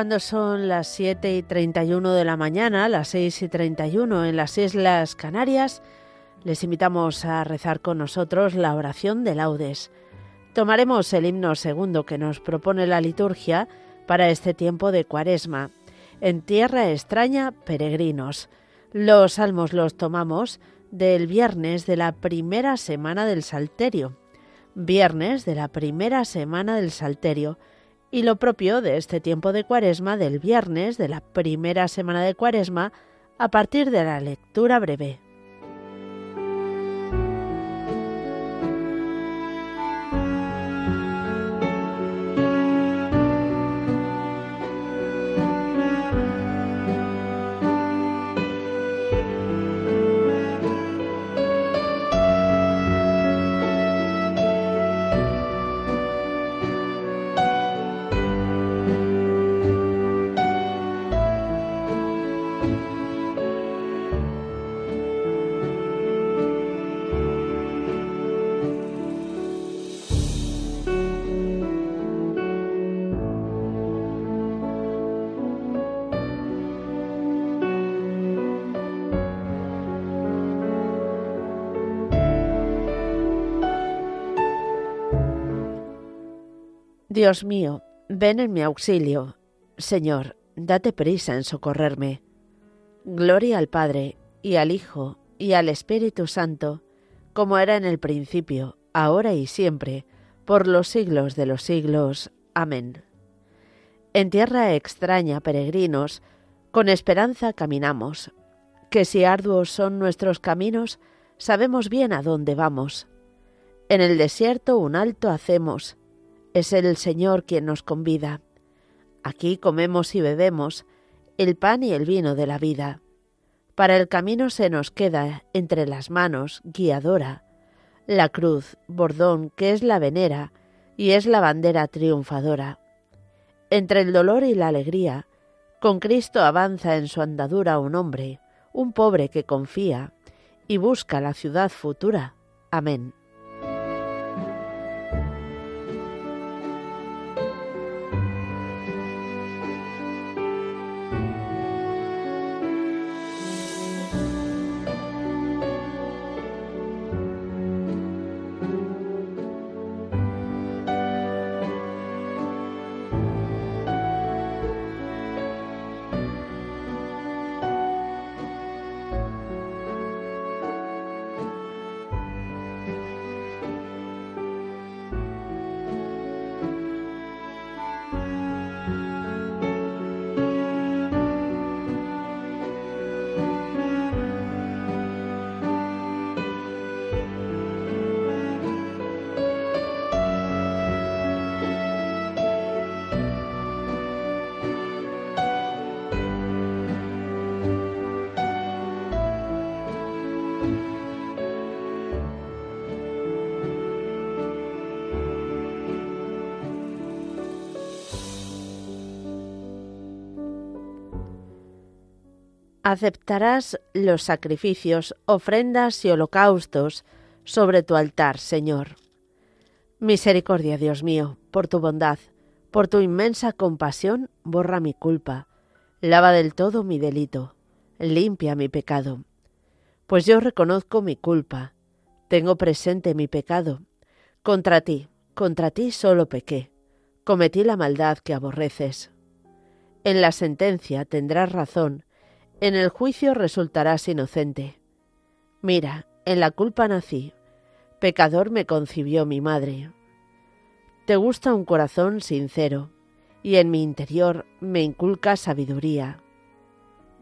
cuando son las 7 y 31 de la mañana, las 6 y 31 en las Islas Canarias, les invitamos a rezar con nosotros la oración de laudes. Tomaremos el himno segundo que nos propone la liturgia para este tiempo de cuaresma. En tierra extraña, peregrinos. Los salmos los tomamos del viernes de la primera semana del Salterio. Viernes de la primera semana del Salterio y lo propio de este tiempo de cuaresma del viernes de la primera semana de cuaresma a partir de la lectura breve. Dios mío, ven en mi auxilio. Señor, date prisa en socorrerme. Gloria al Padre, y al Hijo, y al Espíritu Santo, como era en el principio, ahora y siempre, por los siglos de los siglos. Amén. En tierra extraña, peregrinos, con esperanza caminamos, que si arduos son nuestros caminos, sabemos bien a dónde vamos. En el desierto un alto hacemos, es el Señor quien nos convida. Aquí comemos y bebemos el pan y el vino de la vida. Para el camino se nos queda entre las manos guiadora la cruz, bordón, que es la venera y es la bandera triunfadora. Entre el dolor y la alegría, con Cristo avanza en su andadura un hombre, un pobre que confía y busca la ciudad futura. Amén. Aceptarás los sacrificios, ofrendas y holocaustos sobre tu altar, Señor. Misericordia, Dios mío, por tu bondad, por tu inmensa compasión, borra mi culpa, lava del todo mi delito, limpia mi pecado. Pues yo reconozco mi culpa, tengo presente mi pecado. Contra ti, contra ti solo pequé, cometí la maldad que aborreces. En la sentencia tendrás razón, en el juicio resultarás inocente. Mira, en la culpa nací, pecador me concibió mi madre. Te gusta un corazón sincero, y en mi interior me inculca sabiduría.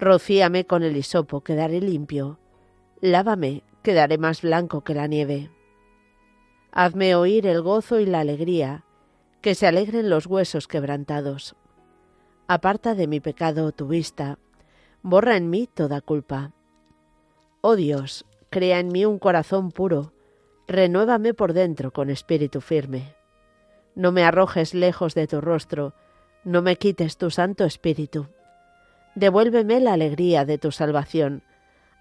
Rocíame con el hisopo, quedaré limpio. Lávame, quedaré más blanco que la nieve. Hazme oír el gozo y la alegría, que se alegren los huesos quebrantados. Aparta de mi pecado tu vista, borra en mí toda culpa. Oh Dios, crea en mí un corazón puro, renuévame por dentro con espíritu firme. No me arrojes lejos de tu rostro, no me quites tu santo espíritu. Devuélveme la alegría de tu salvación,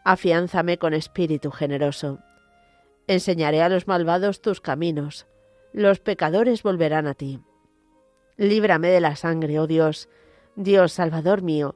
afiánzame con espíritu generoso. Enseñaré a los malvados tus caminos, los pecadores volverán a ti. Líbrame de la sangre, oh Dios, Dios Salvador mío,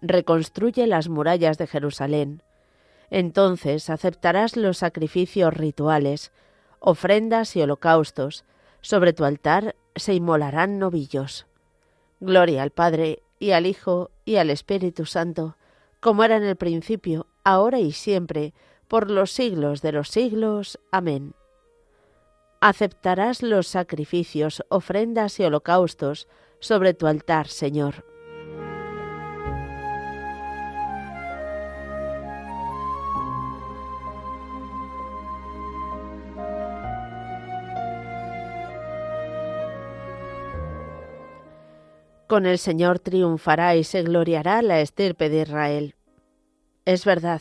Reconstruye las murallas de Jerusalén. Entonces aceptarás los sacrificios rituales, ofrendas y holocaustos. Sobre tu altar se inmolarán novillos. Gloria al Padre, y al Hijo, y al Espíritu Santo, como era en el principio, ahora y siempre, por los siglos de los siglos. Amén. Aceptarás los sacrificios, ofrendas y holocaustos sobre tu altar, Señor. Con el Señor triunfará y se gloriará la estirpe de Israel. Es verdad,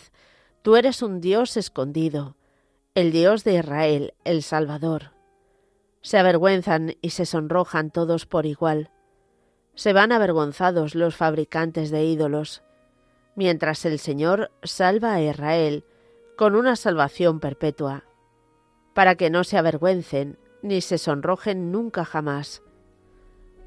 tú eres un Dios escondido, el Dios de Israel, el Salvador. Se avergüenzan y se sonrojan todos por igual. Se van avergonzados los fabricantes de ídolos, mientras el Señor salva a Israel con una salvación perpetua, para que no se avergüencen ni se sonrojen nunca jamás.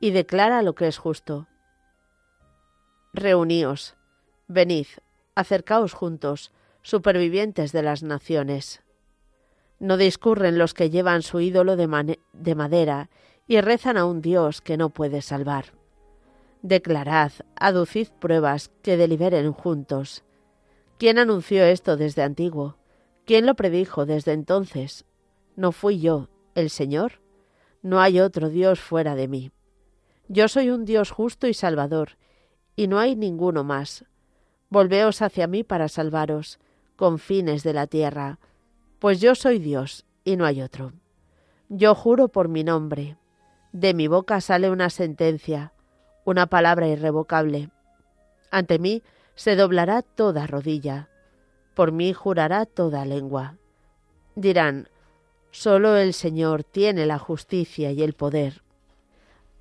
y declara lo que es justo. Reuníos, venid, acercaos juntos, supervivientes de las naciones. No discurren los que llevan su ídolo de, de, madera y rezan a un Dios que no puede salvar. Declarad, aducid pruebas que deliberen juntos. ¿Quién anunció esto desde antiguo? ¿Quién lo predijo desde entonces? ¿No fui yo, el Señor? No hay otro Dios fuera de mí. Yo soy un Dios justo y salvador, y no hay ninguno más. Volveos hacia mí para salvaros, con fines de la tierra, pues yo soy Dios, y no hay otro. Yo juro por mi nombre. De mi boca sale una sentencia, una palabra irrevocable. Ante mí se doblará toda rodilla, por mí jurará toda lengua. Dirán, solo el Señor tiene la justicia y el poder.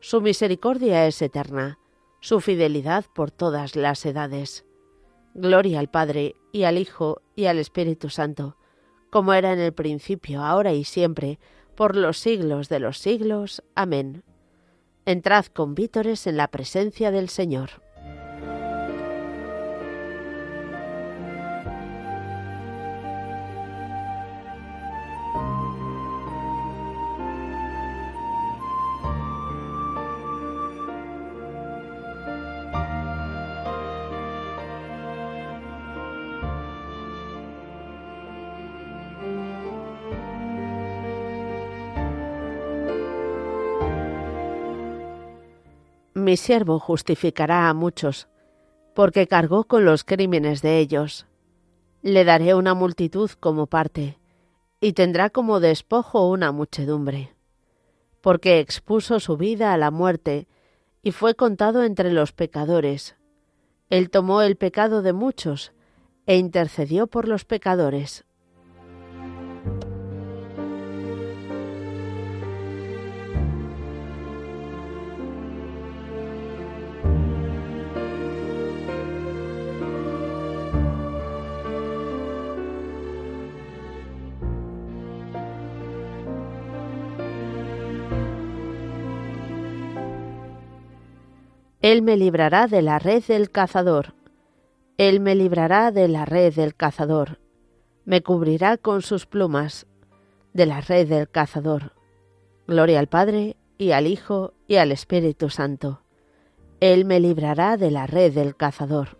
su misericordia es eterna, su fidelidad por todas las edades. Gloria al Padre, y al Hijo, y al Espíritu Santo, como era en el principio, ahora y siempre, por los siglos de los siglos. Amén. Entrad con vítores en la presencia del Señor. Mi siervo justificará a muchos, porque cargó con los crímenes de ellos. Le daré una multitud como parte, y tendrá como despojo una muchedumbre, porque expuso su vida a la muerte, y fue contado entre los pecadores. Él tomó el pecado de muchos, e intercedió por los pecadores. Él me librará de la red del cazador. Él me librará de la red del cazador. Me cubrirá con sus plumas de la red del cazador. Gloria al Padre y al Hijo y al Espíritu Santo. Él me librará de la red del cazador.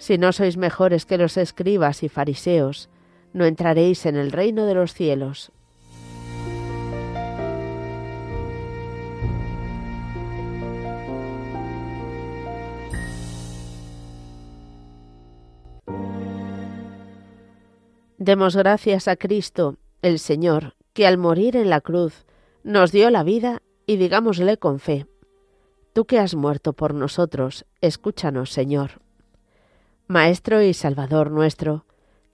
Si no sois mejores que los escribas y fariseos, no entraréis en el reino de los cielos. Demos gracias a Cristo, el Señor, que al morir en la cruz nos dio la vida y digámosle con fe, Tú que has muerto por nosotros, escúchanos, Señor. Maestro y Salvador nuestro,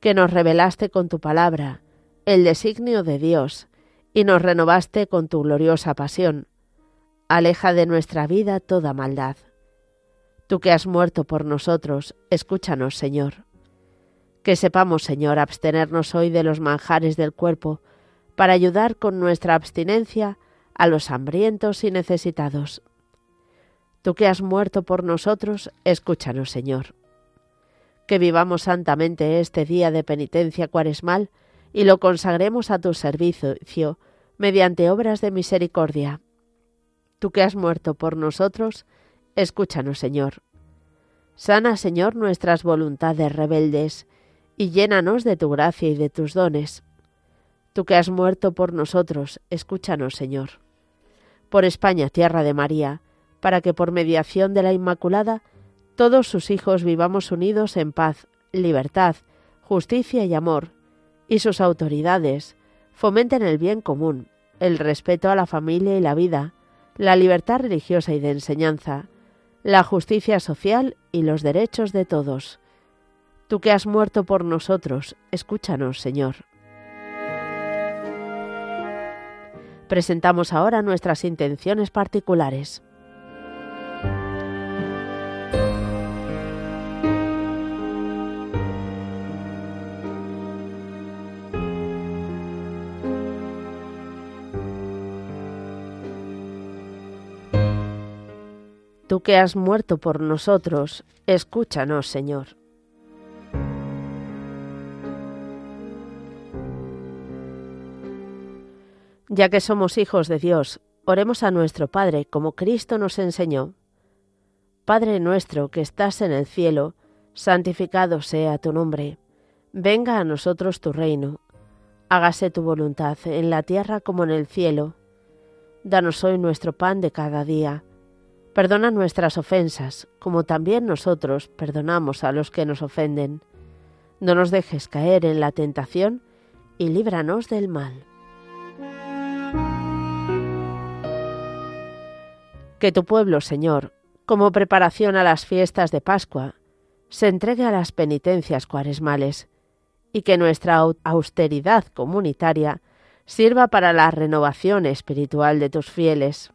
que nos revelaste con tu palabra el designio de Dios y nos renovaste con tu gloriosa pasión. Aleja de nuestra vida toda maldad. Tú que has muerto por nosotros, escúchanos, Señor. Que sepamos, Señor, abstenernos hoy de los manjares del cuerpo, para ayudar con nuestra abstinencia a los hambrientos y necesitados. Tú que has muerto por nosotros, escúchanos, Señor que vivamos santamente este día de penitencia cuaresmal y lo consagremos a tu servicio mediante obras de misericordia. Tú que has muerto por nosotros, escúchanos, Señor. Sana, Señor, nuestras voluntades rebeldes y llénanos de tu gracia y de tus dones. Tú que has muerto por nosotros, escúchanos, Señor. Por España, tierra de María, para que por mediación de la Inmaculada todos sus hijos vivamos unidos en paz, libertad, justicia y amor, y sus autoridades fomenten el bien común, el respeto a la familia y la vida, la libertad religiosa y de enseñanza, la justicia social y los derechos de todos. Tú que has muerto por nosotros, escúchanos, Señor. Presentamos ahora nuestras intenciones particulares. Tú que has muerto por nosotros, escúchanos, Señor. Ya que somos hijos de Dios, oremos a nuestro Padre como Cristo nos enseñó. Padre nuestro que estás en el cielo, santificado sea tu nombre. Venga a nosotros tu reino. Hágase tu voluntad en la tierra como en el cielo. Danos hoy nuestro pan de cada día. Perdona nuestras ofensas, como también nosotros perdonamos a los que nos ofenden. No nos dejes caer en la tentación y líbranos del mal. Que tu pueblo, Señor, como preparación a las fiestas de Pascua, se entregue a las penitencias cuaresmales y que nuestra austeridad comunitaria sirva para la renovación espiritual de tus fieles.